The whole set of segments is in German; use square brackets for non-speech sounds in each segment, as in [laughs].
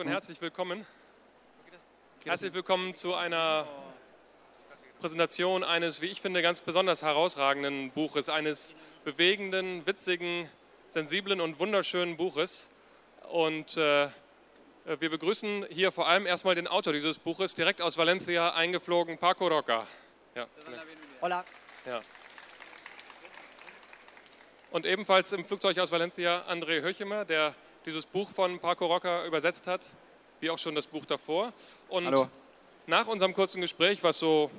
und herzlich willkommen. Herzlich willkommen zu einer Präsentation eines, wie ich finde, ganz besonders herausragenden Buches, eines bewegenden, witzigen, sensiblen und wunderschönen Buches. Und äh, wir begrüßen hier vor allem erstmal den Autor dieses Buches, direkt aus Valencia eingeflogen, Paco Roca. Ja. Hola. Ja. Und ebenfalls im Flugzeug aus Valencia André Höchemer, der dieses Buch von Paco Roca übersetzt hat, wie auch schon das Buch davor. Und Hallo. nach unserem kurzen Gespräch, was so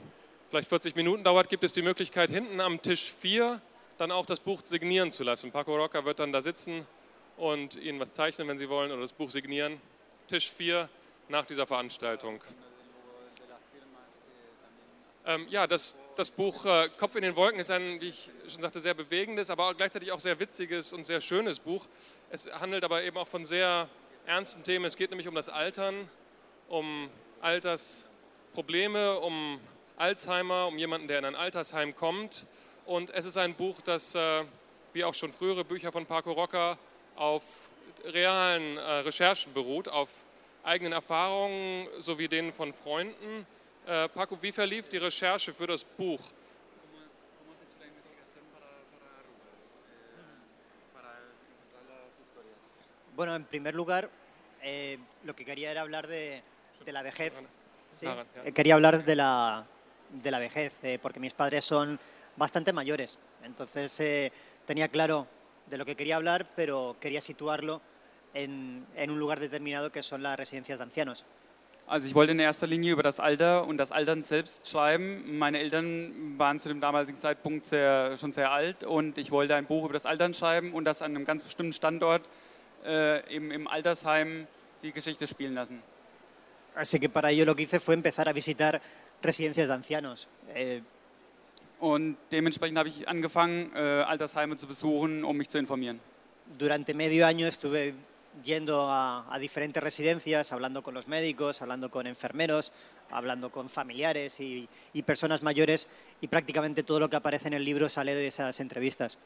vielleicht 40 Minuten dauert, gibt es die Möglichkeit, hinten am Tisch 4 dann auch das Buch signieren zu lassen. Paco Roca wird dann da sitzen und Ihnen was zeichnen, wenn Sie wollen, oder das Buch signieren. Tisch 4 nach dieser Veranstaltung. Ähm, ja, das, das Buch äh, Kopf in den Wolken ist ein, wie ich schon sagte, sehr bewegendes, aber auch gleichzeitig auch sehr witziges und sehr schönes Buch. Es handelt aber eben auch von sehr ernsten Themen. Es geht nämlich um das Altern, um Altersprobleme, um Alzheimer, um jemanden, der in ein Altersheim kommt. Und es ist ein Buch, das, äh, wie auch schon frühere Bücher von Paco Roca, auf realen äh, Recherchen beruht, auf eigenen Erfahrungen sowie denen von Freunden. Äh, Paco, wie verlief die Recherche für das Buch? Bueno, en primer lugar, eh, lo que quería era hablar de, de la vejez. Sí, eh, Quería hablar de la, de la vejez, eh, porque mis padres son bastante mayores. Entonces eh, tenía claro de lo que quería hablar, pero quería situarlo en, en un lugar determinado que son las residencias de ancianos. Also ich wollte in erster Linie über das Alter und das Altern selbst schreiben. Meine Eltern waren zu dem damaligen Zeitpunkt sehr, schon sehr alt und ich wollte ein Buch über das Altern schreiben und das an einem ganz bestimmten Standort äh, im, im Altersheim die Geschichte spielen lassen. Así que para ello lo que hice fue empezar a visitar residencias de ancianos. Eh, Und dementsprechend habe ich angefangen, äh, Altersheime zu besuchen, um mich zu informieren. Durante medio año estuve yendo a, a diferentes residencias, hablando con los médicos, hablando con enfermeros, hablando con familiares y, y personas mayores y prácticamente todo lo que aparece en el libro sale de esas entrevistas.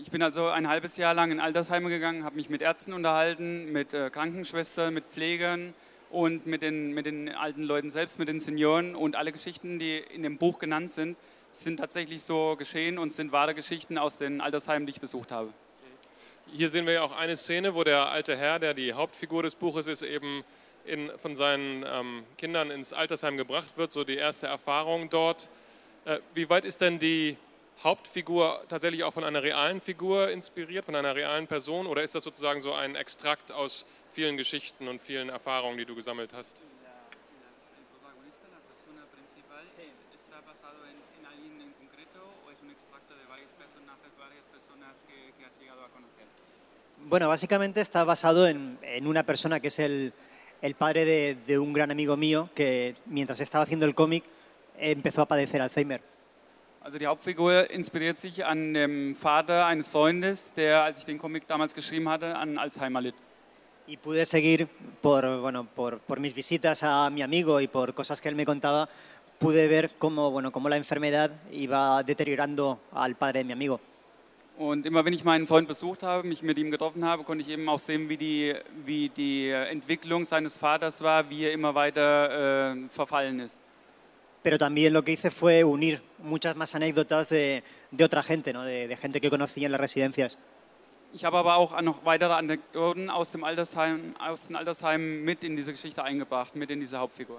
Ich bin also ein halbes Jahr lang in Altersheime gegangen, habe mich mit Ärzten unterhalten, mit äh, Krankenschwestern, mit Pflegern und mit den, mit den alten Leuten selbst, mit den Senioren. Und alle Geschichten, die in dem Buch genannt sind, sind tatsächlich so geschehen und sind wahre Geschichten aus den Altersheimen, die ich besucht habe. Hier sehen wir ja auch eine Szene, wo der alte Herr, der die Hauptfigur des Buches ist, eben in, von seinen ähm, Kindern ins Altersheim gebracht wird, so die erste Erfahrung dort. Äh, wie weit ist denn die Hauptfigur tatsächlich auch von einer realen Figur inspiriert, von einer realen Person, oder ist das sozusagen so ein Extrakt aus vielen Geschichten und vielen Erfahrungen, die du gesammelt hast? Bueno, básicamente está basado en, en una persona que es el, el padre de, de un gran amigo mío que mientras estaba haciendo el cómic empezó a padecer Alzheimer. Also die Hauptfigur inspiriert sich an dem Vater eines Freundes, der, als ich den Comic damals geschrieben hatte, an Alzheimer litt. Y pude seguir por, bueno, por, por mis visitas a mi amigo y por cosas que él me contaba, pude ver cómo, bueno, cómo la enfermedad iba deteriorando al padre de mi amigo. Und immer wenn ich meinen Freund besucht habe, mich mit ihm getroffen habe, konnte ich eben auch sehen, wie die, wie die Entwicklung seines Vaters war, wie er immer weiter äh, verfallen ist. Pero también lo que hice fue unir muchas más anécdotas de, de otra gente, ¿no? de, de gente que conocí en las residencias. Ich habe aber auch noch weitere Anekdoten aus, dem Altersheim, aus den Altersheimen mit in diese Geschichte eingebracht, mit in diese Hauptfigur.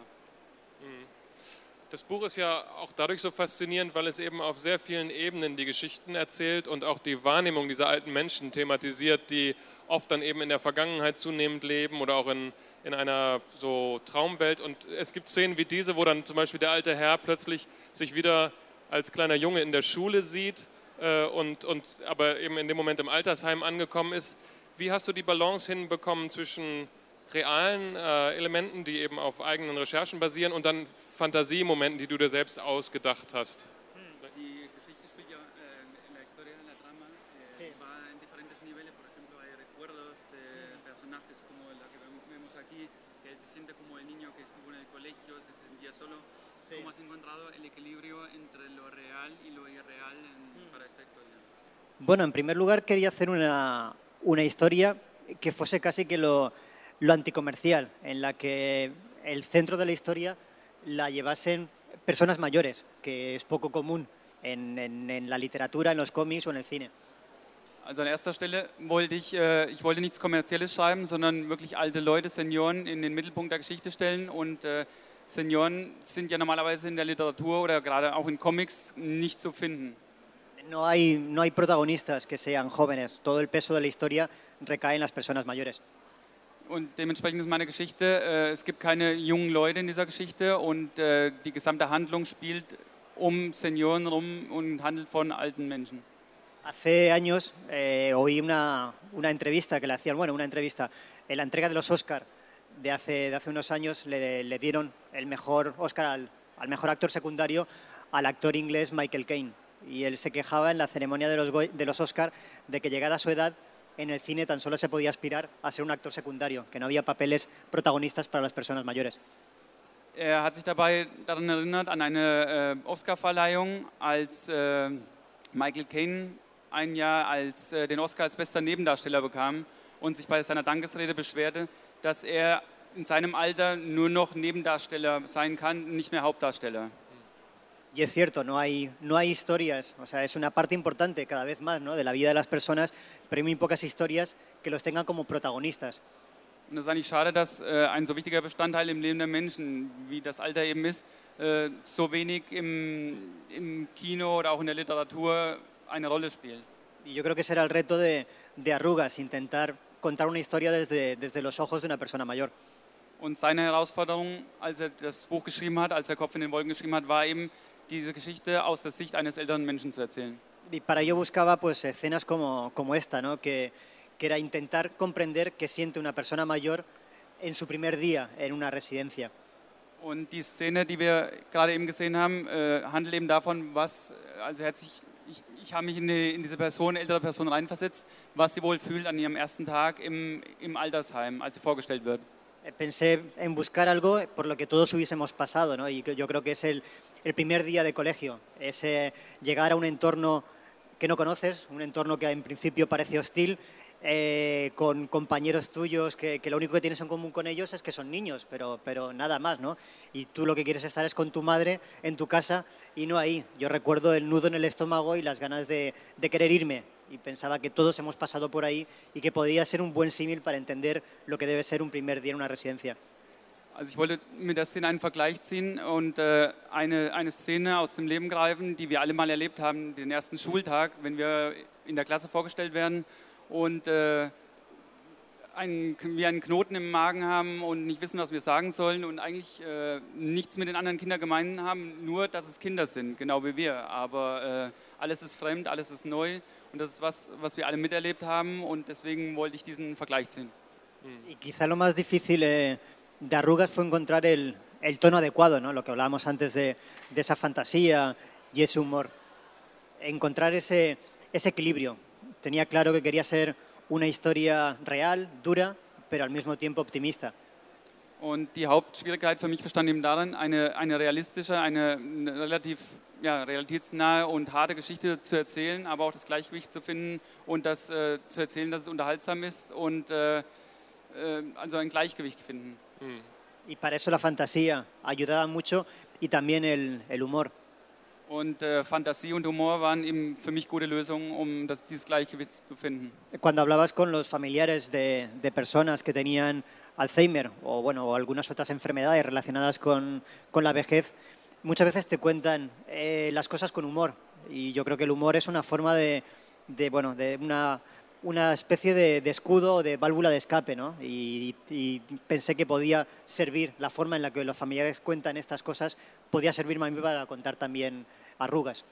Das Buch ist ja auch dadurch so faszinierend, weil es eben auf sehr vielen Ebenen die Geschichten erzählt und auch die Wahrnehmung dieser alten Menschen thematisiert, die oft dann eben in der Vergangenheit zunehmend leben oder auch in, in einer so Traumwelt. Und es gibt Szenen wie diese, wo dann zum Beispiel der alte Herr plötzlich sich wieder als kleiner Junge in der Schule sieht äh, und, und aber eben in dem Moment im Altersheim angekommen ist. Wie hast du die Balance hinbekommen zwischen realen äh, Elementen, die eben auf eigenen Recherchen basieren und dann Fantasiemomenten, die du dir selbst ausgedacht hast? Que estuvo en el colegio, se sentía solo. Sí. ¿Cómo has encontrado el equilibrio entre lo real y lo irreal en- para esta historia? Bueno, en primer lugar quería hacer una, una historia que fuese casi que lo, lo anticomercial, en la que el centro de la historia la llevasen personas mayores, que es poco común en, en- en la literatura, en los cómics o en el cine. Also an erster Stelle wollte ich, äh, ich wollte nichts Kommerzielles schreiben, sondern wirklich alte Leute, Senioren in den Mittelpunkt der Geschichte stellen. Und äh, Senioren sind ja normalerweise in der Literatur oder gerade auch in Comics nicht zu finden. No hay, no hay protagonistas que sean jóvenes, todo el peso de la historia recae en las personas mayores. Und dementsprechend ist meine Geschichte, äh, es gibt keine jungen Leute in dieser Geschichte und äh, die gesamte Handlung spielt um Senioren rum und handelt von alten Menschen. Hace años eh, oí una, una entrevista que le hacían, bueno, una entrevista, en la entrega de los Oscar de hace, de hace unos años le, le dieron el mejor Oscar al, al mejor actor secundario al actor inglés Michael Caine. Y él se quejaba en la ceremonia de los, de los Oscar de que llegada a su edad en el cine tan solo se podía aspirar a ser un actor secundario, que no había papeles protagonistas para las personas mayores. Er hat sich dabei daran erinnert, an eine äh, Oscarverleihung, als äh, Michael Caine ein Jahr als, äh, den Oscar als bester Nebendarsteller bekam und sich bei seiner Dankesrede beschwerte, dass er in seinem Alter nur noch Nebendarsteller sein kann, nicht mehr Hauptdarsteller. Y es cierto, no hay, no hay historias, o sea, es una parte importante cada vez más ¿no? de la vida de las personas, pero hay muy pocas historias que los tengan como protagonistas. Und es ist eigentlich schade, dass äh, ein so wichtiger Bestandteil im Leben der Menschen, wie das Alter eben ist, äh, so wenig im, im Kino oder auch in der Literatur eine Rolle spielt. Y yo creo que ese era el reto de, de Arrugas, intentar contar una historia desde, desde los ojos de una persona mayor. Und seine Herausforderung, als er das Buch geschrieben hat, als er Kopf in den Wolken geschrieben hat, war eben, diese Geschichte aus der Sicht eines älteren Menschen zu erzählen. Y para ello buscaba pues, escenas como, como esta, ¿no? que, que era intentar comprender qué siente una persona mayor en su primer día en una residencia. Und die Szene, die wir gerade eben gesehen haben, äh, handelt eben davon, was, also er hat sich, ich, ich habe mich in, die, in diese Person, ältere Person reinversetzt, was sie wohl fühlt an ihrem ersten Tag im, im Altersheim, als sie vorgestellt wird. Eh, Pensé en buscar algo por lo que todos hubiésemos pasado, ¿no? y yo creo que es el, el primer día de colegio, es llegar a un entorno que no conoces, un entorno que en principio parece hostil, eh, con compañeros tuyos que, que lo único que tienes en común con ellos es que son niños, pero, pero nada más, ¿no? Y tú lo que quieres estar es con tu madre en tu casa y no ahí. Yo recuerdo el nudo en el estómago y las ganas de, de querer irme y pensaba que todos hemos pasado por ahí y que podía ser un buen símil para entender lo que debe ser un primer día en una residencia. Also ich wollte mit der Szene einen Vergleich ziehen und äh, eine, eine Szene aus dem Leben greifen, die wir alle mal erlebt haben, den ersten Schultag, wenn wir in der Klasse vorgestellt werden und äh, einen, wir einen Knoten im Magen haben und nicht wissen, was wir sagen sollen und eigentlich äh, nichts mit den anderen Kindern gemein haben, nur dass es Kinder sind, genau wie wir. Aber äh, alles ist fremd, alles ist neu und das ist was, was wir alle miterlebt haben und deswegen wollte ich diesen Vergleich ziehen. Y quizá lo más difícil eh, de Arrugas fue encontrar el, el tono adecuado, ¿no? lo que hablábamos antes de, de esa fantasía y ese humor. Encontrar ese, ese equilibrio. Tenía claro que quería ser una historia real, dura, pero al mismo tiempo optimista. Und die Hauptschwierigkeit für mich bestand eben darin, eine, eine realistische, eine, relativ ja, realitätsnahe und harte Geschichte zu erzählen, aber auch das Gleichgewicht zu finden und das äh, zu erzählen, dass es unterhaltsam ist und äh, äh, also ein Gleichgewicht finden. Y para eso la fantasía ayudaba mucho y también el, el humor. Und äh, Fantasie und Humor waren eben für mich gute Lösungen, um das, dieses Gleichgewicht zu finden. Cuando hablabas con los familiares de, de personas que tenían Alzheimer o, bueno, o algunas otras enfermedades relacionadas con, con la vejez, muchas veces te cuentan eh, las cosas con humor. Y yo creo que el humor es una forma de, de, bueno, de una, una especie de, de escudo o de válvula de escape. ¿no? Y, y pensé que podía servir la forma en la que los familiares cuentan estas cosas, podía servirme a mí para contar también arrugas.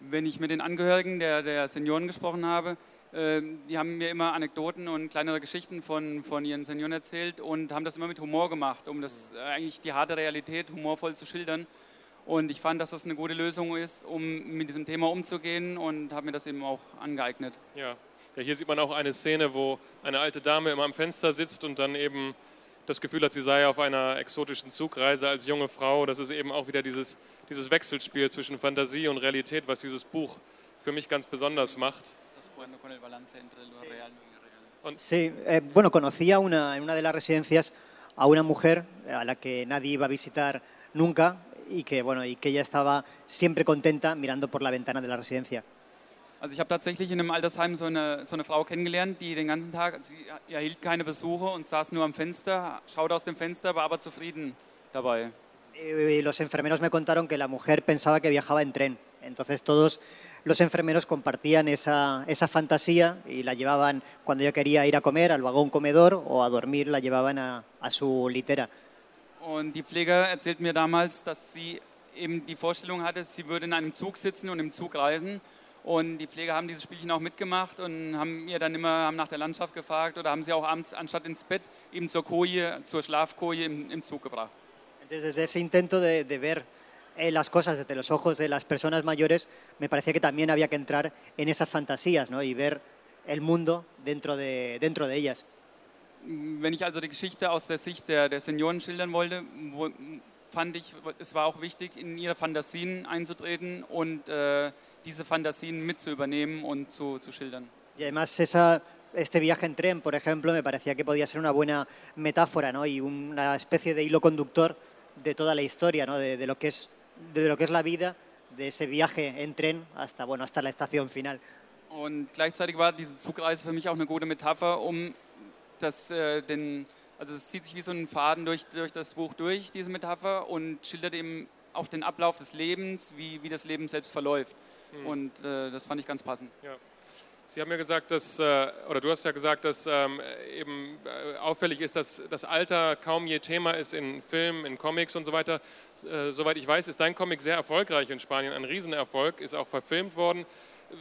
Wenn ich mit den Angehörigen der, der Senioren gesprochen habe, äh, die haben mir immer Anekdoten und kleinere Geschichten von, von ihren Senioren erzählt und haben das immer mit Humor gemacht, um das äh, eigentlich die harte Realität humorvoll zu schildern. Und ich fand, dass das eine gute Lösung ist, um mit diesem Thema umzugehen und habe mir das eben auch angeeignet. Ja. ja, hier sieht man auch eine Szene, wo eine alte Dame immer am Fenster sitzt und dann eben das Gefühl hat, sie sei auf einer exotischen Zugreise als junge Frau. Das ist eben auch wieder dieses, dieses Wechselspiel zwischen Fantasie und Realität, was dieses Buch für mich ganz besonders macht. Sí, eh, bueno, conocía una, en una de las residencias a una mujer a la que nadie iba a visitar nunca y que, bueno, y que ella estaba siempre contenta mirando por la ventana de la residencia. Also ich habe tatsächlich in einem Altersheim so eine, so eine Frau kennengelernt, die den ganzen Tag, sie erhielt keine Besuche und saß nur am Fenster, schaute aus dem Fenster, war aber zufrieden dabei. Y los enfermeros me contaron que la mujer pensaba que viajaba en tren. Entonces todos los enfermeros compartían esa, esa fantasía y la llevaban cuando ella quería ir a comer al vagón comedor o a dormir, la llevaban a, a su litera. Und die Pfleger erzählt mir damals, dass sie eben die Vorstellung hatte, sie würde in einem Zug sitzen und im Zug reisen. Und die Pfleger haben dieses Spielchen auch mitgemacht und haben mir dann immer haben nach der Landschaft gefragt oder haben sie auch abends anstatt ins Bett eben zur Koje, zur Schlafkoje im, im Zug gebracht. Entonces, desde ese intento de, de ver eh, las cosas desde los ojos de las personas mayores, me parecía que también había que entrar en esas fantasías ¿no? y ver el mundo dentro de, dentro de ellas. Wenn ich also die Geschichte aus der Sicht der, der Senioren schildern wollte, wo, fand ich, es war auch wichtig, in ihre Fantasien einzutreten und äh, diese Fantasien mit zu übernehmen und zu, zu schildern. Y además esa, este viaje en tren, por ejemplo, me parecía que podía ser una buena metáfora ¿no? y una especie de hilo conductor de toda la historia, ¿no? de, de lo que es, de lo que es la vida, de ese viaje en tren hasta, bueno, hasta la estación final. Und gleichzeitig war diese Zugreise für mich auch eine gute Metapher, um das, äh, den, also es zieht sich wie so ein Faden durch, durch das Buch durch, diese Metapher, und schildert eben auch den Ablauf des Lebens, wie, wie das Leben selbst verläuft. Und äh, das fand ich ganz passend. Ja. Sie haben ja gesagt, dass, äh, oder du hast ja gesagt, dass ähm, eben äh, auffällig ist, dass das Alter kaum je Thema ist in Filmen, in Comics und so weiter. Äh, soweit ich weiß, ist dein Comic sehr erfolgreich in Spanien, ein Riesenerfolg, ist auch verfilmt worden.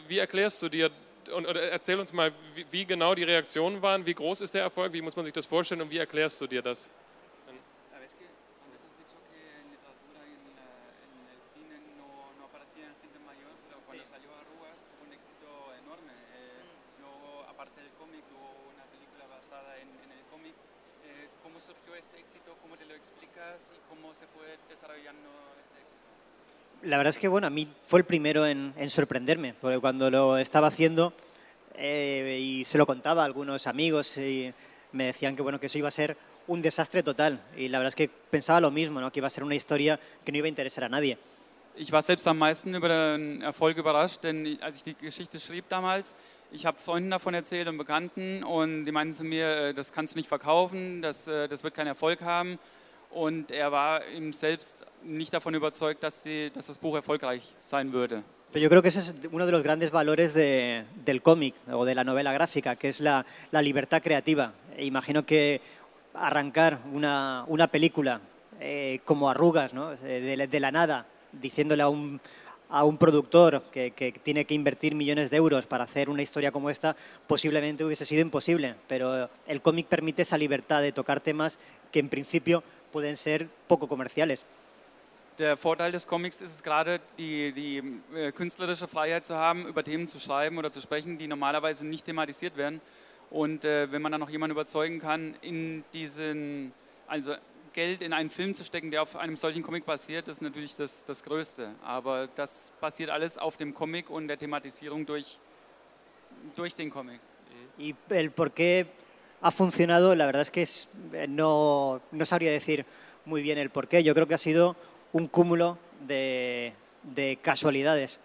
Wie erklärst du dir und oder erzähl uns mal, wie, wie genau die Reaktionen waren, wie groß ist der Erfolg, wie muss man sich das vorstellen und wie erklärst du dir das? Éxito? ¿Cómo te lo explicas? ¿Y cómo se fue desarrollando este éxito? La verdad es que bueno, a mí fue el primero en, en sorprenderme, porque cuando lo estaba haciendo eh, y se lo contaba a algunos amigos y me decían que bueno que eso iba a ser un desastre total y la verdad es que pensaba lo mismo, ¿no? que iba a ser una historia que no iba a interesar a nadie. Ich war selbst am meisten über den Erfolg überrascht, denn als ich die Geschichte schrieb damals, ich habe Freunden davon erzählt und Bekannten und die meinten zu mir, äh, das kannst du nicht verkaufen, das, äh, das wird keinen Erfolg haben. Und er war ihm selbst nicht davon überzeugt, dass, die, dass das Buch erfolgreich sein würde. Pero yo creo que ese es uno de los grandes valores de- del cómic o de la novela gráfica, que es la, la libertad creativa. E imagino que arrancar una, una película eh, como arrugas, ¿no? Eh, de, de la nada, diciéndole a un, a un productor que, que tiene que invertir millones de euros para hacer una historia como esta, posiblemente hubiese sido imposible. Pero el cómic permite esa libertad de tocar temas que en principio pueden ser poco comerciales. Der Vorteil des Comics ist es gerade, die, die äh, künstlerische Freiheit zu haben, über Themen zu schreiben oder zu sprechen, die normalerweise nicht thematisiert werden. Und äh, wenn man dann noch jemanden überzeugen kann, in diesen, also Geld in einen Film zu stecken, der auf einem solchen Comic basiert, ist natürlich das, das Größte. Aber das basiert alles auf dem Comic und der Thematisierung durch, durch den Comic. Y el por qué ha funcionado, la verdad es que es- eh, no, no sabría decir muy bien el por qué. Yo creo que ha sido un cúmulo de, de casualidades.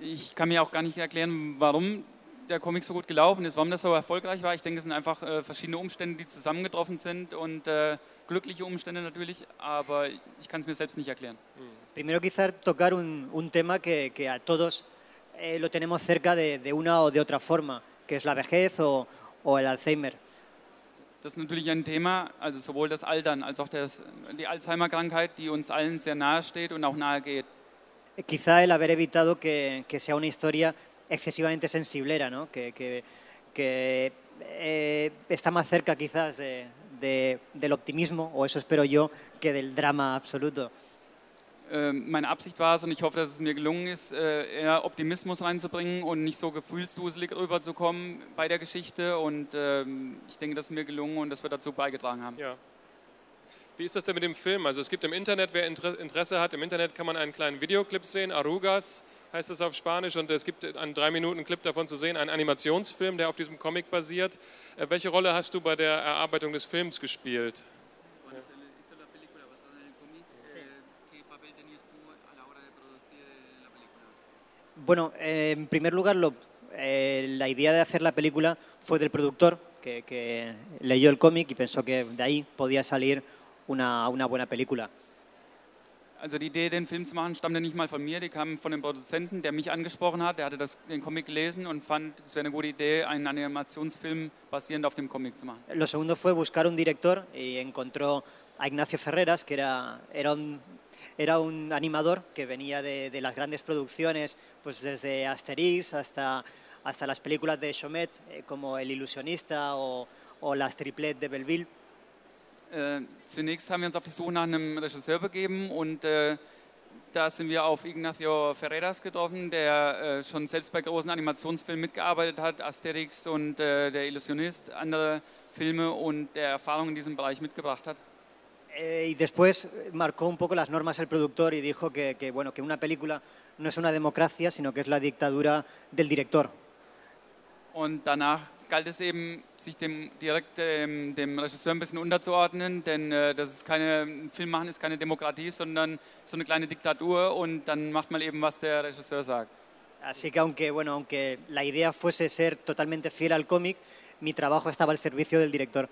Ich kann mir auch gar nicht erklären, warum der Comic so gut gelaufen ist, warum das so erfolgreich war. Ich denke, es sind einfach äh, verschiedene Umstände, die zusammengetroffen sind und äh, glückliche Umstände natürlich, aber ich kann es mir selbst nicht erklären. Primero quizá tocar un, un tema que, que a todos eh, lo tenemos cerca de, de una o de otra forma, que es la vejez o, o el Alzheimer. Das ist natürlich ein Thema, also sowohl das Altern als auch das, die Alzheimer-Krankheit, die uns allen sehr nahe steht und auch nahe geht. Eh, Quizá el haber evitado que, que sea una historia excesivamente sensiblera, ¿no? que, que- que, eh, está más cerca quizás de- de- del optimismo, o eso espero yo, que del drama absoluto. Ähm, meine Absicht war es, und ich hoffe, dass es mir gelungen ist, äh, eher Optimismus reinzubringen und nicht so gefühlsduselig rüberzukommen bei der Geschichte. Und ähm, ich denke, das ist mir gelungen und das wir dazu beigetragen haben. Ja. Wie ist das denn mit dem Film? Also es gibt im Internet, wer Interesse hat, im Internet kann man einen kleinen Videoclip sehen, Arugas heißt es auf Spanisch, und es gibt einen drei Minuten Clip davon zu sehen, einen Animationsfilm, der auf diesem Comic basiert. Äh, welche Rolle hast du bei der Erarbeitung des Films gespielt? Bueno, eh, en primer lugar, lo, eh, la idea de hacer la película fue del productor, que, que leyó el cómic y pensó que de ahí podía salir una, una buena película. Also die Idee, den Film zu machen, stammte nicht mal von mir, die kam von dem Produzenten, der mich angesprochen hat. Der hatte das, den Comic gelesen und fand, es wäre eine gute Idee, einen Animationsfilm basierend auf dem Comic zu machen. Lo segundo fue buscar un director y encontró a Ignacio Ferreras, que era, era un era un animador que venía de, de, las grandes producciones, pues desde Asterix hasta, hasta las películas de Chomet, eh, como El Ilusionista o, o las Triplet de Belleville. Äh, zunächst haben wir uns auf die Suche nach einem Regisseur begeben und äh, da sind wir auf Ignacio Ferreras getroffen, der äh, schon selbst bei großen Animationsfilmen mitgearbeitet hat, Asterix und äh, der Illusionist, andere Filme und der Erfahrung in diesem Bereich mitgebracht hat. Eh, y después marcó un poco las normas el productor y dijo que, que, bueno, que una película no es una democracia, sino que es la dictadura del director. Und danach galt es eben, sich dem direkt dem, dem Regisseur ein bisschen unterzuordnen, denn äh, das ist keine, Film machen ist keine Demokratie, sondern so eine kleine Diktatur und dann macht man eben, was der Regisseur sagt. Así que aunque, bueno, aunque la idea fuese ser totalmente fiel al cómic, mi trabajo estaba al servicio del director.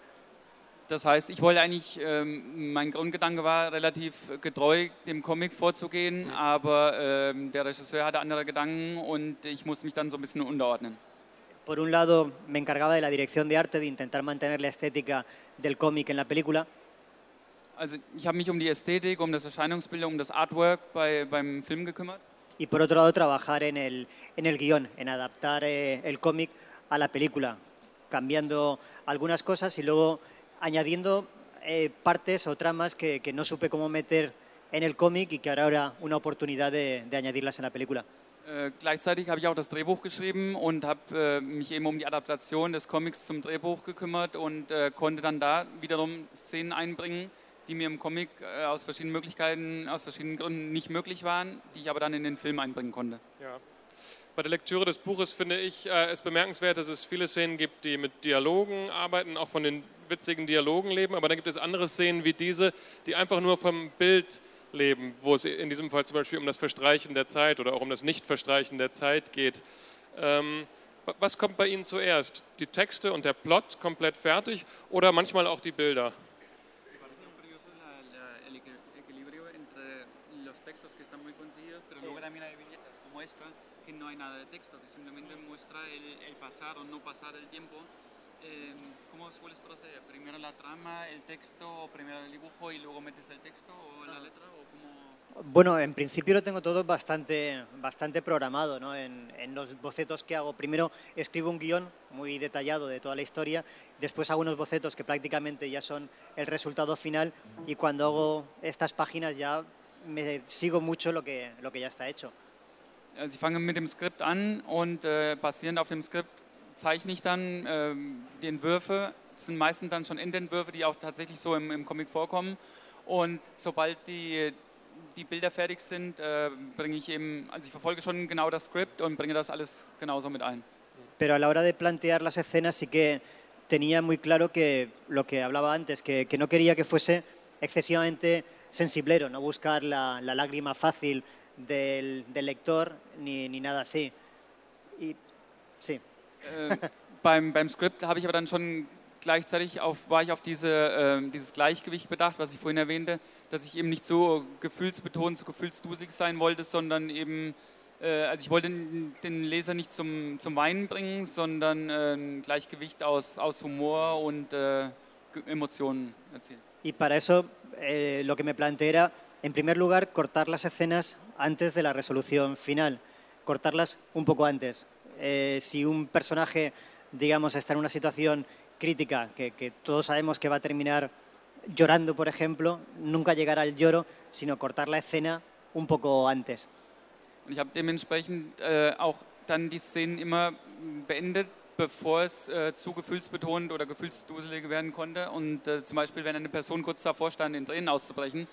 Das heißt, ich wollte eigentlich, ähm, mein Grundgedanke war, relativ getreu dem Comic vorzugehen, aber ähm, der Regisseur hatte andere Gedanken und ich musste mich dann so ein bisschen unterordnen. Por un lado, me encargaba de la dirección de arte, de intentar mantener la estética del cómic en la película. Also ich habe mich um die Ästhetik, um das Erscheinungsbild, um das Artwork bei, beim Film gekümmert. Y por otro lado, trabajar en el, en el guion, en adaptar eh, el cómic a la película, cambiando algunas cosas y luego añadiendo eh, partes o tramas que, que, no supe cómo meter en el cómic y que ahora era una oportunidad de, de añadirlas en la película. Äh, gleichzeitig habe ich auch das Drehbuch geschrieben und habe äh, mich eben um die Adaptation des Comics zum Drehbuch gekümmert und äh, konnte dann da wiederum Szenen einbringen, die mir im Comic äh, aus verschiedenen Möglichkeiten, aus verschiedenen Gründen nicht möglich waren, die ich aber dann in den Film einbringen konnte. Ja. Bei der Lektüre des Buches finde ich äh, es bemerkenswert, dass es viele Szenen gibt, die mit Dialogen arbeiten, auch von den witzigen Dialogen leben, aber dann gibt es andere Szenen wie diese, die einfach nur vom Bild leben, wo es in diesem Fall zum Beispiel um das Verstreichen der Zeit oder auch um das Nicht-Verstreichen der Zeit geht. Ähm, was kommt bei Ihnen zuerst? Die Texte und der Plot komplett fertig oder manchmal auch die Bilder? que no hay nada de texto, que simplemente muestra el, el pasar o no pasar el tiempo. Eh, ¿Cómo sueles proceder? ¿Primero la trama, el texto, o primero el dibujo y luego metes el texto o la letra? O. Bueno, en principio lo tengo todo bastante, bastante programado ¿no? en, en, los bocetos que hago. Primero escribo un guion muy detallado de toda la historia, después hago unos bocetos que prácticamente ya son el resultado final y cuando hago estas páginas ya me sigo mucho lo que, lo que ya está hecho. Also ich fange mit dem Skript an und äh, basierend auf dem Skript zeichne ich dann äh, die Entwürfe. Das sind meistens dann schon Endentwürfe, die auch tatsächlich so im, im Comic vorkommen. Und sobald die, die Bilder fertig sind, äh, bringe ich eben, also ich verfolge schon genau das Skript und bringe das alles genauso mit ein. Pero a la hora de plantear las escenas sí que tenía muy claro que lo que hablaba antes, que, que no quería que fuese excesivamente sensiblero, no buscar la, la lágrima fácil, del, del lector ni, ni, nada así. Y, sí. Äh, beim, beim Skript habe ich aber dann schon gleichzeitig auf, war ich auf diese, äh, dieses Gleichgewicht bedacht, was ich vorhin erwähnte, dass ich eben nicht so gefühlsbetont, so gefühlsdusig sein wollte, sondern eben, äh, also ich wollte den Leser nicht zum, zum Weinen bringen, sondern äh, ein Gleichgewicht aus, aus Humor und äh, Emotionen erzielen. Y para eso eh, lo que me planteé era, en primer lugar, cortar las escenas antes de la resolución final, cortarlas un poco antes. Eh, si un personaje, digamos, está en una situación crítica, que, que, todos sabemos que va a terminar llorando, por ejemplo, nunca llegar al lloro, sino cortar la escena un poco antes. Ich habe dementsprechend äh, auch dann die Szenen immer beendet, bevor es äh, zu gefühlsbetont oder gefühlsduselig werden konnte. Und äh, zum Beispiel, wenn eine Person kurz davor stand, in Tränen auszubrechen,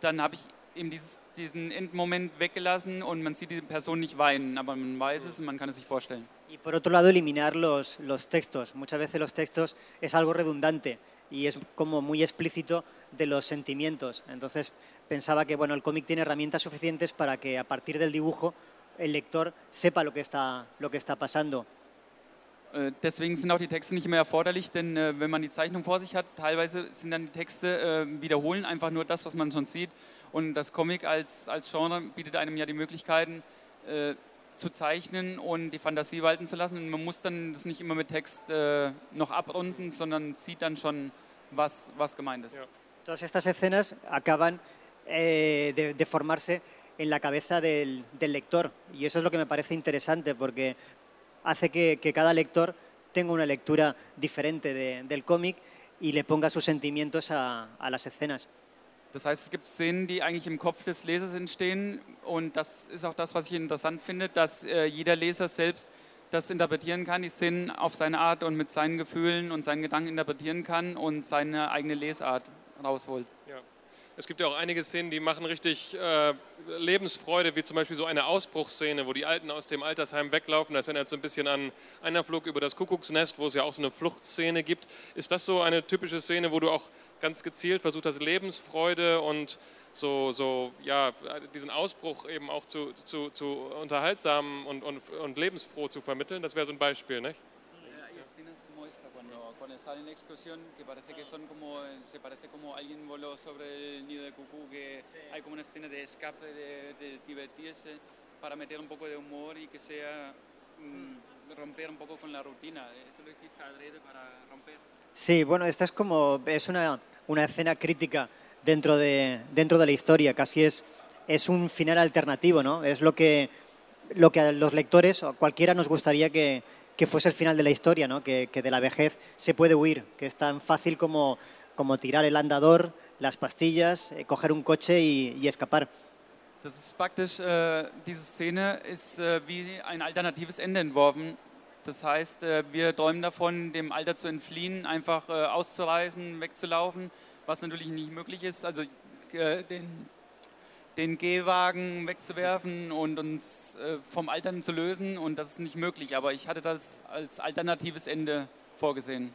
dann habe ich eben dieses, diesen Endmoment weggelassen und man sieht die Person nicht weinen, aber man weiß es und man kann es sich vorstellen. Y por otro lado, eliminar los, los textos. Muchas veces los textos es algo redundante y es como muy explícito de los sentimientos. Entonces pensaba que bueno, el cómic tiene herramientas suficientes para que a partir del dibujo el lector sepa lo que está, lo que está pasando. Äh, Deswegen sind auch die Texte nicht mehr erforderlich, denn äh, wenn man die Zeichnung vor sich hat, teilweise sind dann die Texte äh, wiederholen einfach nur das, was man schon sieht. Und das Comic als, als Genre bietet einem ja die Möglichkeiten äh, zu zeichnen und die Fantasie walten zu lassen. Und man muss dann das nicht immer mit Text äh, noch abrunden, sondern sieht dann schon, was, was gemeint ist. Ja. Todas estas escenas acaban eh, de, de formarse en la cabeza del, del lector y eso es lo que me parece interesante porque hace que, que cada lector tenga una lectura diferente de- del cómic y le ponga sus sentimientos a, a las escenas. Das heißt, es gibt Szenen, die eigentlich im Kopf des Lesers entstehen und das ist auch das, was ich interessant finde, dass äh, jeder Leser selbst das interpretieren kann, die Szenen auf seine Art und mit seinen Gefühlen und seinen Gedanken interpretieren kann und seine eigene Lesart rausholt. Ja. Es gibt ja auch einige Szenen, die machen richtig äh, Lebensfreude, wie zum Beispiel so eine Ausbruchsszene, wo die Alten aus dem Altersheim weglaufen. Das erinnert so ein bisschen an einer Flug über das Kuckucksnest, wo es ja auch so eine Fluchtszene gibt. Ist das so eine typische Szene, wo du auch ganz gezielt versucht hast, Lebensfreude und so, so ja, diesen Ausbruch eben auch zu, zu, zu unterhaltsam und, und, und lebensfroh zu vermitteln? Das wäre so ein Beispiel, nicht? Cuando, cuando sale en la excursión, que parece que son como, se parece como alguien voló sobre el nido de cucú, que hay como una escena de escape, de, de divertirse, para meter un poco de humor y que sea mm, romper un poco con la rutina. Eso lo hiciste adrede para romper. Sí, bueno, esta es como es una, una escena crítica dentro de, dentro de la historia, casi es, es un final alternativo, ¿no? Es lo que, lo que a los lectores o a cualquiera nos gustaría que, que fuese el final de la historia, ¿no? Que, que de la vejez se puede huir, que es tan fácil como, como tirar el andador, las pastillas, eh, coger un coche y, y escapar. Das ist praktisch, äh, diese Szene ist äh, wie ein alternatives Ende entworfen. Das heißt, äh, wir träumen davon, dem Alter zu entfliehen, einfach äh, auszureisen, wegzulaufen, was natürlich nicht möglich ist. Also äh, den, den Gehwagen wegzuwerfen und uns äh, vom Altern zu lösen und das ist nicht möglich. Aber ich hatte das als alternatives Ende vorgesehen.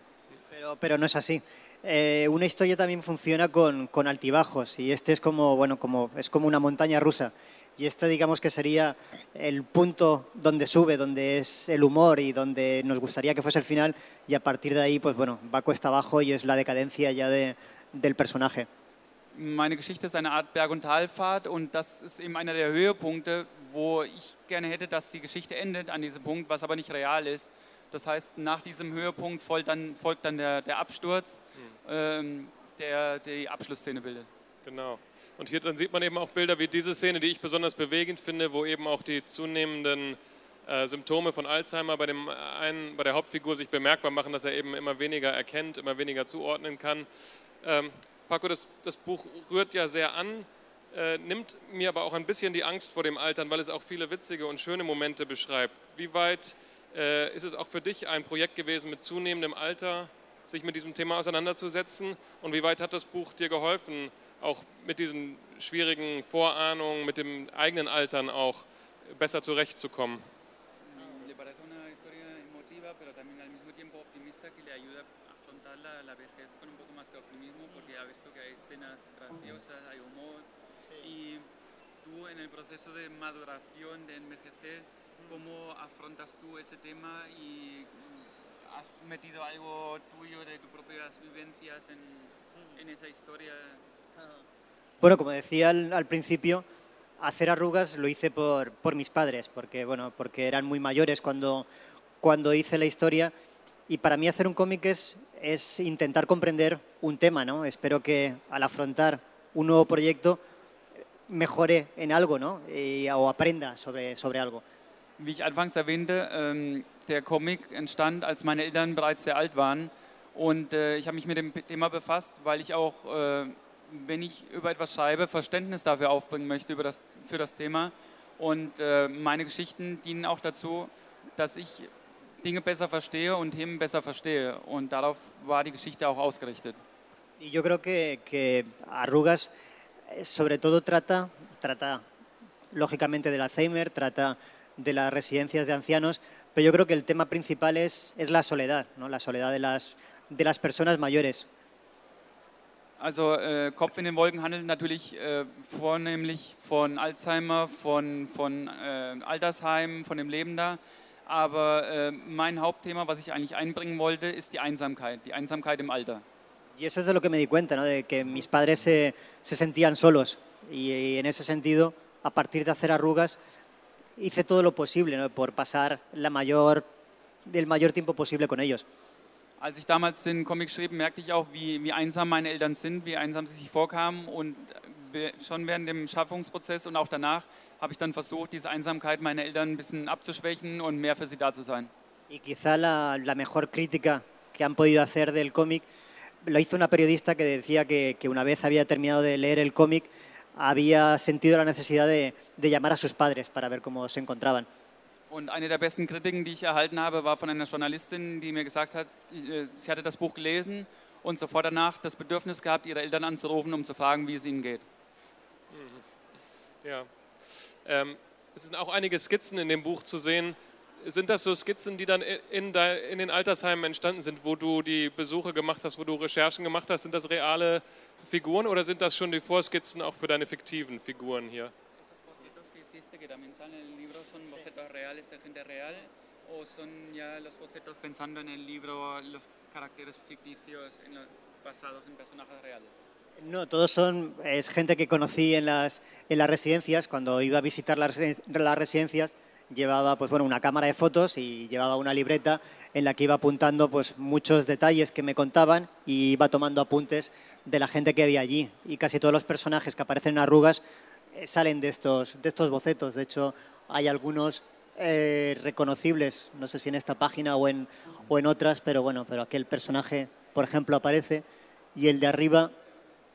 Pero, pero no es así. Eh, una historia también funciona con, con altibajos y este es como, bueno, como, es como una montaña rusa. Y este digamos que sería el punto donde sube, donde es el humor y donde nos gustaría que fuese el final y a partir de ahí pues bueno, va cuesta abajo y es la decadencia ya de, del personaje. Meine Geschichte ist eine Art Berg- und Talfahrt und das ist eben einer der Höhepunkte, wo ich gerne hätte, dass die Geschichte endet an diesem Punkt, was aber nicht real ist. Das heißt, nach diesem Höhepunkt folgt dann, folgt dann der, der Absturz, ähm, der die Abschlussszene bildet. Genau. Und hier dann sieht man eben auch Bilder wie diese Szene, die ich besonders bewegend finde, wo eben auch die zunehmenden äh, Symptome von Alzheimer bei, dem einen, bei der Hauptfigur sich bemerkbar machen, dass er eben immer weniger erkennt, immer weniger zuordnen kann. Ähm, Paco, das, das Buch rührt ja sehr an, äh, nimmt mir aber auch ein bisschen die Angst vor dem Altern, weil es auch viele witzige und schöne Momente beschreibt. Wie weit äh, ist es auch für dich ein Projekt gewesen, mit zunehmendem Alter sich mit diesem Thema auseinanderzusetzen? Und wie weit hat das Buch dir geholfen, auch mit diesen schwierigen Vorahnungen, mit dem eigenen Altern auch besser zurechtzukommen? Le parece una historia emotiva, pero también al mismo tiempo optimista que le ayuda la, la vejez con un poco más de optimismo, porque ha visto que hay escenas graciosas, hay humor. Y tú en el proceso de maduración, de envejecer, ¿cómo afrontas tú ese tema y has metido algo tuyo de tus propias vivencias en, en esa historia? [laughs] Bueno, como decía al, al principio, hacer arrugas lo hice por, por mis padres, porque, bueno, porque eran muy mayores cuando, cuando hice la historia. Y para mí hacer un cómic es, es intentar comprender un tema, ¿no? Espero que al afrontar un nuevo proyecto mejore en algo, ¿no? Y- o aprenda sobre, sobre algo. Wie ich anfangs erwähnte, ähm, der Comic entstand, als meine Eltern bereits sehr alt waren. Und äh, ich habe mich mit dem Thema befasst, weil ich auch, äh, wenn ich über etwas schreibe, Verständnis dafür aufbringen möchte über das, für das Thema. Und äh, meine Geschichten dienen auch dazu, dass ich Dinge besser verstehe und Themen besser verstehe. Und darauf war die Geschichte auch ausgerichtet. Y yo creo que, que Arrugas eh, sobre todo trata, trata lógicamente del Alzheimer, trata de las residencias de ancianos, pero yo creo que el tema principal es, es la soledad, ¿no? la soledad de las, de las personas mayores. Also äh, Kopf in den Wolken handelt natürlich äh, vornehmlich von Alzheimer, von, von äh, Altersheimen, von dem Leben da. Aber äh, mein Hauptthema, was ich eigentlich einbringen wollte, ist die Einsamkeit, die Einsamkeit im Alter. Y eso es de lo que me di cuenta, ¿no? de que mis padres se, se sentían solos. Y, y en ese sentido, a partir de hacer arrugas, hice todo lo posible ¿no? por pasar la mayor, el mayor tiempo posible con ellos. Als ich damals den Comic schrieb, merkte ich auch, wie, wie einsam meine Eltern sind, wie einsam sie sich vorkamen. Und schon während dem Schaffungsprozess und auch danach habe ich dann versucht, diese Einsamkeit meiner Eltern ein bisschen abzuschwächen und mehr für sie da zu sein. Y quizá la, la mejor crítica que han podido hacer del cómic lo hizo una periodista que decía que, que una vez había terminado de leer el cómic, había sentido la necesidad de, de llamar a sus padres para ver cómo se encontraban. Und eine der besten Kritiken, die ich erhalten habe, war von einer Journalistin, die mir gesagt hat, äh, sie hatte das Buch gelesen und sofort danach das Bedürfnis gehabt, ihre Eltern anzurufen, um zu fragen, wie es ihnen geht. Ja. Ähm, es sind auch einige Skizzen in dem Buch zu sehen. Sind das so Skizzen, die dann in, in den Altersheimen entstanden sind, wo du die Besuche gemacht hast, wo du Recherchen gemacht hast? Sind das reale Figuren oder sind das schon die Vorskizzen auch für deine fiktiven Figuren hier? ¿Esos bocetos que también salen en el libro, son bocetos reales de gente real o son ya los bocetos pensando en el libro, los caracteres ficticios en lo- basados en personajes reales? No, todos son, es gente que conocí en las, en las residencias, cuando iba a visitar las, las residencias, llevaba pues, bueno, una cámara de fotos y llevaba una libreta en la que iba apuntando pues, muchos detalles que me contaban y iba tomando apuntes de la gente que había allí. Y casi todos los personajes que aparecen en arrugas eh, salen de estos, de estos bocetos. De hecho, hay algunos eh, reconocibles, no sé si en esta página o en, o en otras, pero bueno, pero aquel personaje, por ejemplo, aparece y el de arriba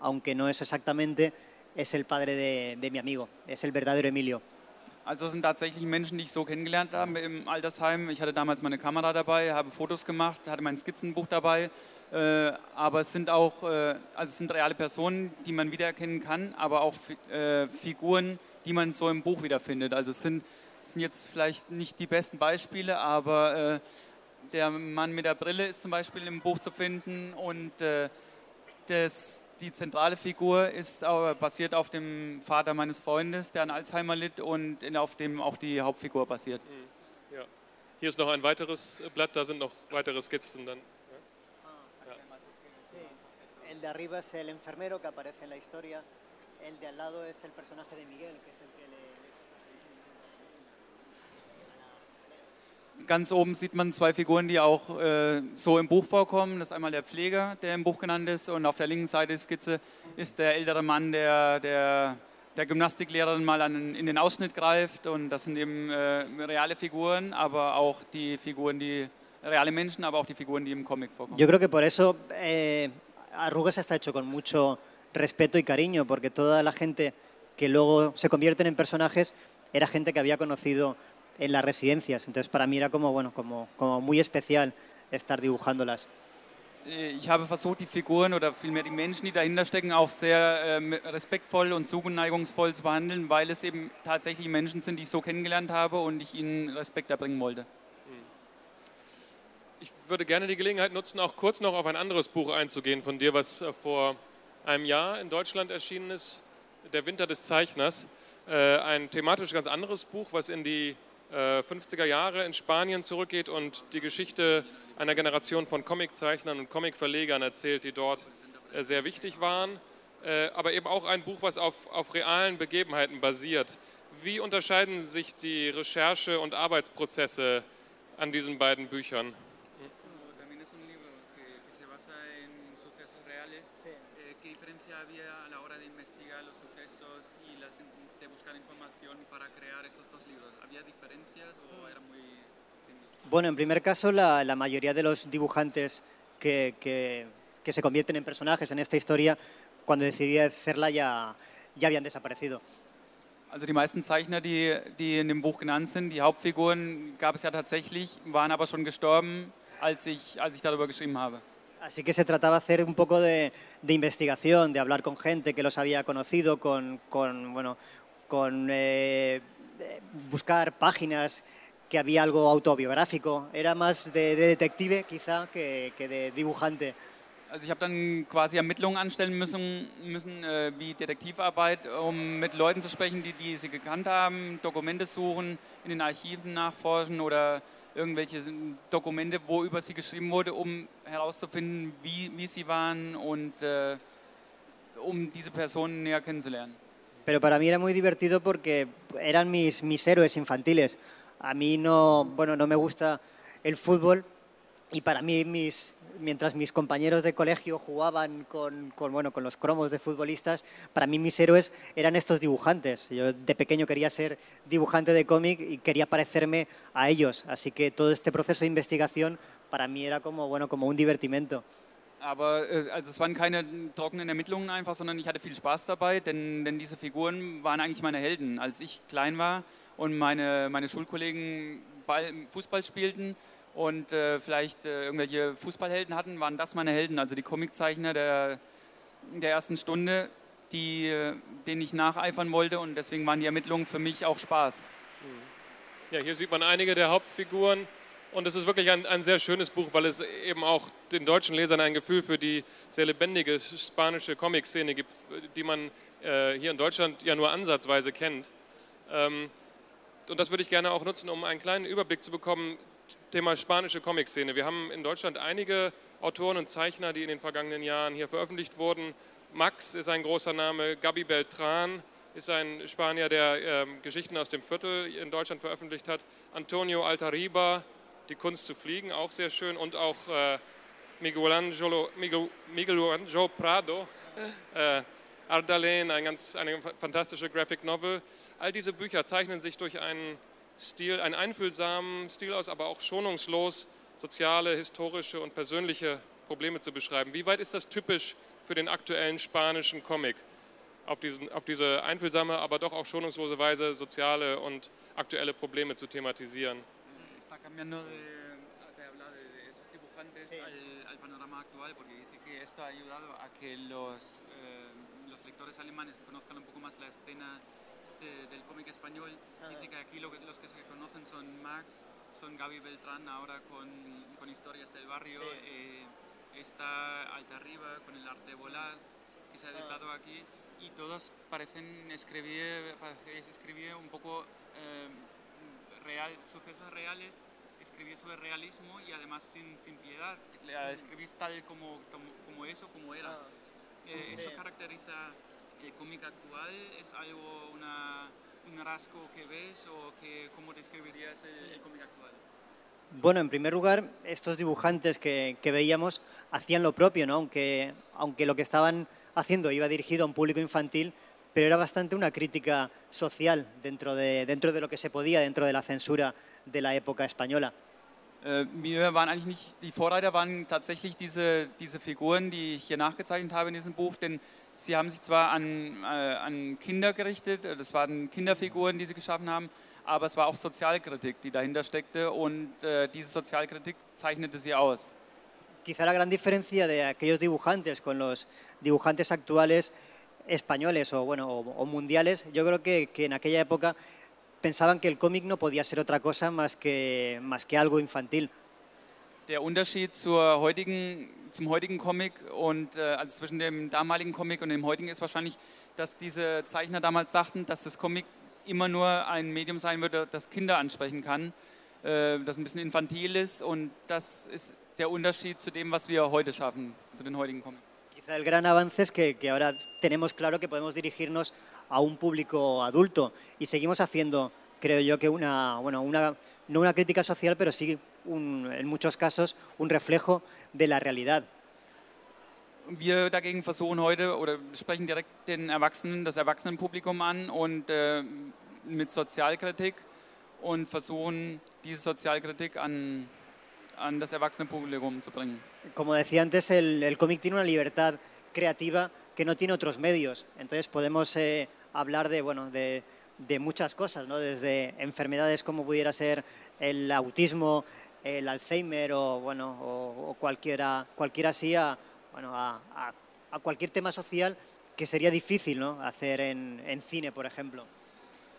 aunque no es exactamente, es el padre de, de mi amigo, es el verdadero Emilio. Also es sind tatsächlich Menschen, die ich so kennengelernt habe im Altersheim. Ich hatte damals meine Kamera dabei, habe Fotos gemacht, hatte mein Skizzenbuch dabei. Äh, aber es sind auch, äh, also es sind reale Personen, die man wiedererkennen kann, aber auch äh, Figuren, die man so im Buch wiederfindet. Also es sind, es sind jetzt vielleicht nicht die besten Beispiele, aber äh, der Mann mit der Brille ist zum Beispiel im Buch zu finden und äh, das, die zentrale Figur ist basiert auf dem Vater meines Freundes, der an Alzheimer litt und in, auf dem auch die Hauptfigur basiert. Ja. Hier ist noch ein weiteres Blatt, da sind noch weitere Skizzen dann. El de arriba es el enfermero que aparece en la historia, el de al lado es el personaje de Miguel, que es el que Ganz oben sieht man zwei Figuren, die auch äh, so im Buch vorkommen. Das ist einmal der Pfleger, der im Buch genannt ist, und auf der linken Seite der Skizze ist der ältere Mann, der der, der Gymnastiklehrerin mal an, in den Ausschnitt greift. Und das sind eben äh, reale Figuren, aber auch die Figuren, die reale Menschen, aber auch die Figuren, die im Comic vorkommen. Yo creo que por eso eh, Arrugas está hecho con mucho respeto y cariño, porque toda la gente que luego se convierten en personajes era gente que había conocido en las residencias. Entonces para mí era como, bueno, como, como muy especial estar dibujándolas. Äh, Ich habe versucht, die Figuren oder vielmehr die Menschen, die dahinter stecken, auch sehr ähm, respektvoll und zugeneigungsvoll zu behandeln, weil es eben tatsächlich Menschen sind, die ich so kennengelernt habe und ich ihnen Respekt erbringen wollte. Ich würde gerne die Gelegenheit nutzen, auch kurz noch auf ein anderes Buch einzugehen von dir, was äh, vor einem Jahr in Deutschland erschienen ist, Der Winter des Zeichners. Äh, Ein thematisch ganz anderes Buch, was in die äh, 50er Jahre in Spanien zurückgeht und die Geschichte einer Generation von Comiczeichnern und Comicverlegern erzählt, die dort äh, sehr wichtig waren. Äh, Aber eben auch ein Buch, was auf, auf realen Begebenheiten basiert. Wie unterscheiden sich die Recherche- und Arbeitsprozesse an diesen beiden Büchern? Bueno, en primer caso, la, la mayoría de los dibujantes que, que- que se convierten en personajes en esta historia, cuando decidí hacerla ya, ya habían desaparecido. Also die meisten Zeichner, die, die in dem Buch genannt sind, die Hauptfiguren gab es ja tatsächlich, waren aber schon gestorben, als ich, als ich darüber geschrieben habe. Así que se trataba de hacer un poco de, de investigación, de hablar con gente que los había conocido, con, con, bueno, con eh, de buscar páginas que había algo autobiográfico. Era más de, de detective quizá que, que de dibujante. Also ich habe dann quasi Ermittlungen anstellen müssen, müssen äh, wie Detektivarbeit, um mit Leuten zu sprechen, die, die sie gekannt haben, Dokumente suchen, in den Archiven nachforschen oder irgendwelche Dokumente, wo über sie geschrieben wurde, um herauszufinden, wie, wie sie waren und äh, um diese Personen näher kennenzulernen. Pero para mí era muy divertido porque eran mis, mis héroes infantiles. A mí no, bueno, no me gusta el fútbol y para mí mis, mientras mis compañeros de colegio jugaban con, bueno, con los cromos de futbolistas, para mí mis héroes eran estos dibujantes. Yo de pequeño quería ser dibujante de cómic y quería parecerme a ellos. Así que todo este proceso de investigación para mí era como, bueno, como un divertimento. Aber äh, also es waren keine trockenen Ermittlungen einfach, sondern ich hatte viel Spaß dabei, denn, denn diese Figuren waren eigentlich meine Helden. Als ich klein war und meine, meine Schulkollegen Ball, Fußball spielten und äh, vielleicht äh, irgendwelche Fußballhelden hatten, waren das meine Helden, also die Comiczeichner der, der ersten Stunde, die, äh, denen ich nacheifern wollte und deswegen waren die Ermittlungen für mich auch Spaß. Ja, hier sieht man einige der Hauptfiguren. Und es ist wirklich ein, ein, sehr schönes Buch, weil es eben auch den deutschen Lesern ein Gefühl für die sehr lebendige spanische Comic-Szene gibt, die man äh, hier in Deutschland ja nur ansatzweise kennt. Ähm, und das würde ich gerne auch nutzen, um einen kleinen Überblick zu bekommen. Thema spanische Comic-Szene. Wir haben in Deutschland einige Autoren und Zeichner, die in den vergangenen Jahren hier veröffentlicht wurden. Max ist ein großer Name, Gabi Beltran ist ein Spanier, der äh, Geschichten aus dem Viertel in Deutschland veröffentlicht hat. Antonio Altariba, die Kunst zu fliegen, auch sehr schön. Und auch äh, Miguel, Angelo, Miguel, Miguel Prado, äh, Ardalen, ein ganz, eine fantastische Graphic Novel. All diese Bücher zeichnen sich durch einen Stil, einen einfühlsamen Stil aus, aber auch schonungslos soziale, historische und persönliche Probleme zu beschreiben. Wie weit ist das typisch für den aktuellen spanischen Comic? Auf, diesen, auf diese einfühlsame, aber doch auch schonungslose Weise soziale und aktuelle Probleme zu thematisieren. cambiando de, de hablar de esos dibujantes sí. al, al, panorama actual, porque dice que esto ha ayudado a que los, eh, alemanes conozcan un poco más la escena de, del cómic español. Ah. Dice que aquí lo, los que se conocen son Max, son Gaby Beltrán ahora con, con Historias del Barrio, sí. eh, está Alta Arriba con el arte volar, que se ha editado ah. aquí, y todos parecen escribir, parece escribir un poco eh, real, sucesos reales escribís sobre realismo y además sin, sin piedad. La escribís tal como, como, como eso, como era. Ah, eh, ¿Eso caracteriza el cómic actual? ¿Es algo, un rasgo que ves o cómo describirías el cómic actual? Bueno, en primer lugar, estos dibujantes que, que, veíamos hacían lo propio, ¿no? aunque, aunque lo que estaban haciendo iba dirigido a un público infantil, pero era bastante una crítica social dentro de, dentro de lo que se podía, dentro de la censura de la época española. Äh, wir waren eigentlich nicht, die Vorreiter waren tatsächlich diese, diese Figuren, die ich hier nachgezeichnet habe in diesem Buch, denn sie haben sich zwar an, äh, an Kinder gerichtet, äh, das waren Kinderfiguren, die sie geschaffen haben, aber es war auch Sozialkritik, die dahinter steckte und äh, diese Sozialkritik zeichnete sie aus. Quizá la gran diferencia de aquellos dibujantes con los dibujantes actuales españoles o, bueno, o, o mundiales, yo creo que, que en aquella época pensaban que el cómic no podía ser otra cosa más que, más que algo infantil. Der Unterschied zur heutigen, zum heutigen Comic und äh, also zwischen dem damaligen Comic und dem heutigen ist wahrscheinlich, dass diese Zeichner damals sagten, dass das Comic immer nur ein Medium sein würde, das Kinder ansprechen kann, äh, das ein bisschen infantil ist und das ist der Unterschied zu dem, was wir heute schaffen, zu den heutigen Comics. Quizá el gran avance es que, que ahora tenemos claro que podemos dirigirnos a un público adulto y seguimos haciendo, creo yo, que una, bueno, una, no una crítica social, pero sí un, en muchos casos un reflejo de la realidad. Wir dagegen versuchen heute oder sprechen direkt den Erwachsenen, das Erwachsenenpublikum an und äh, mit Sozialkritik und versuchen diese Sozialkritik an an das Erwachsenenpublikum zu bringen. Como decía antes, el, el cómic tiene una libertad creativa que no tiene otros medios. Entonces podemos eh, hablar de, bueno, de, de muchas cosas, ¿no? desde enfermedades como pudiera ser el autismo, el Alzheimer o, bueno, o, o cualquiera, cualquiera así a, bueno, a, a- a cualquier tema social que sería difícil ¿no? hacer en, en cine, por ejemplo.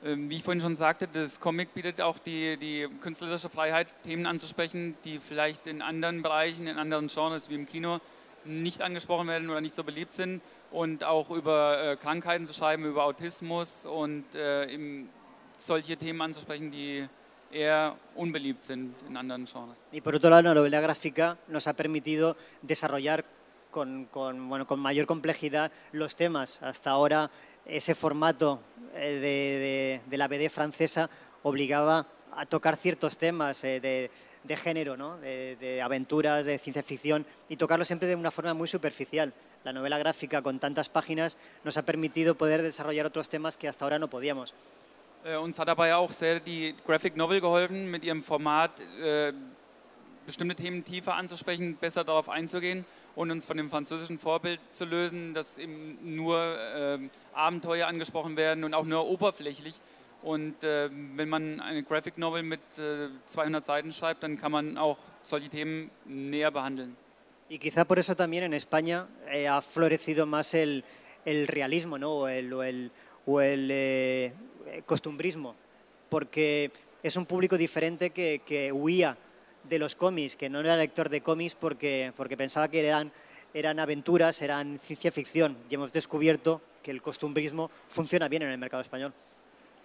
Ähm, Wie ich vorhin schon sagte, das Comic bietet auch die, die künstlerische Freiheit, Themen anzusprechen, die vielleicht in anderen Bereichen, in anderen Genres wie im Kino nicht angesprochen werden oder nicht so beliebt sind. Und auch über äh, Krankheiten zu schreiben, über Autismus und äh, solche Themen anzusprechen, die eher unbeliebt sind in anderen Genres. Y por otro lado, la novela gráfica nos ha permitido desarrollar con, con, bueno, con mayor complejidad los temas. Hasta ahora ese formato eh, de, de- de la BD francesa obligaba a tocar ciertos temas eh, de, de género, ¿no? de, de aventuras, de ciencia ficción, y tocarlo siempre de una forma muy superficial. La novela gráfica con tantas páginas nos ha permitido poder desarrollar otros temas que hasta ahora no podíamos. Äh, uns hat dabei auch sehr die Graphic Novel geholfen, mit ihrem Format äh, bestimmte Themen tiefer anzusprechen, besser darauf einzugehen und uns von dem französischen Vorbild zu lösen, dass eben nur ähm, Abenteuer angesprochen werden und auch nur oberflächlich. Und äh, wenn man eine Graphic Novel mit äh, 200 Seiten schreibt, dann kann man auch solche Themen näher behandeln. Y quizá por eso también en España eh, ha florecido más el, el realismo ¿no? o el, o el- o el, eh, costumbrismo, porque es un público diferente que, que huía de los cómics, que no era lector de cómics porque, porque pensaba que eran, eran aventuras, eran ciencia ficción. Y hemos descubierto que el costumbrismo funciona bien en el mercado español.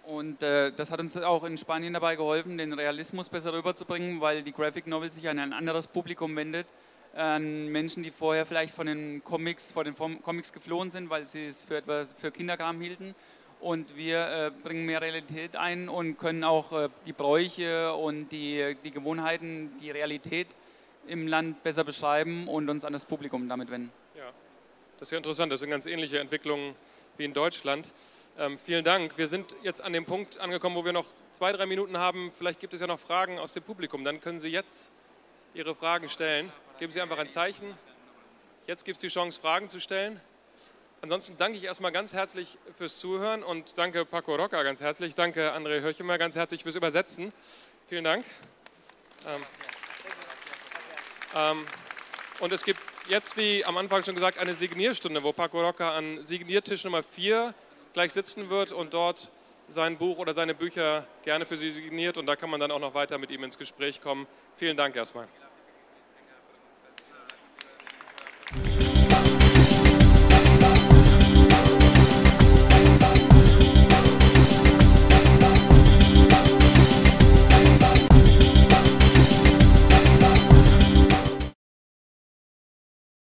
Und äh, das hat uns auch in Spanien dabei geholfen, den Realismus besser rüberzubringen, weil die Graphic Novel sich an ein anderes Publikum wendet, an Menschen, die vorher vielleicht von den Comics, vor den Comics geflohen sind, weil sie es für etwas für Kinderkram hielten. Und wir äh, bringen mehr Realität ein und können auch äh, die Bräuche und die, die Gewohnheiten, die Realität im Land besser beschreiben und uns an das Publikum damit wenden. Ja, das ist ja interessant. Das sind ganz ähnliche Entwicklungen wie in Deutschland. Ähm, vielen Dank. Wir sind jetzt an dem Punkt angekommen, wo wir noch zwei, drei Minuten haben. Vielleicht gibt es ja noch Fragen aus dem Publikum. Dann können Sie jetzt Ihre Fragen stellen. Geben Sie einfach ein Zeichen. Jetzt gibt es die Chance, Fragen zu stellen. Ansonsten danke ich erstmal ganz herzlich fürs Zuhören und danke Paco Rocca ganz herzlich. Danke André Höchemer ganz herzlich fürs Übersetzen. Vielen Dank. Ähm, ähm, und es gibt jetzt, wie am Anfang schon gesagt, eine Signierstunde, wo Paco Rocca an Signiertisch Nummer 4 gleich sitzen wird und dort sein Buch oder seine Bücher gerne für Sie signiert. Und da kann man dann auch noch weiter mit ihm ins Gespräch kommen. Vielen Dank erstmal.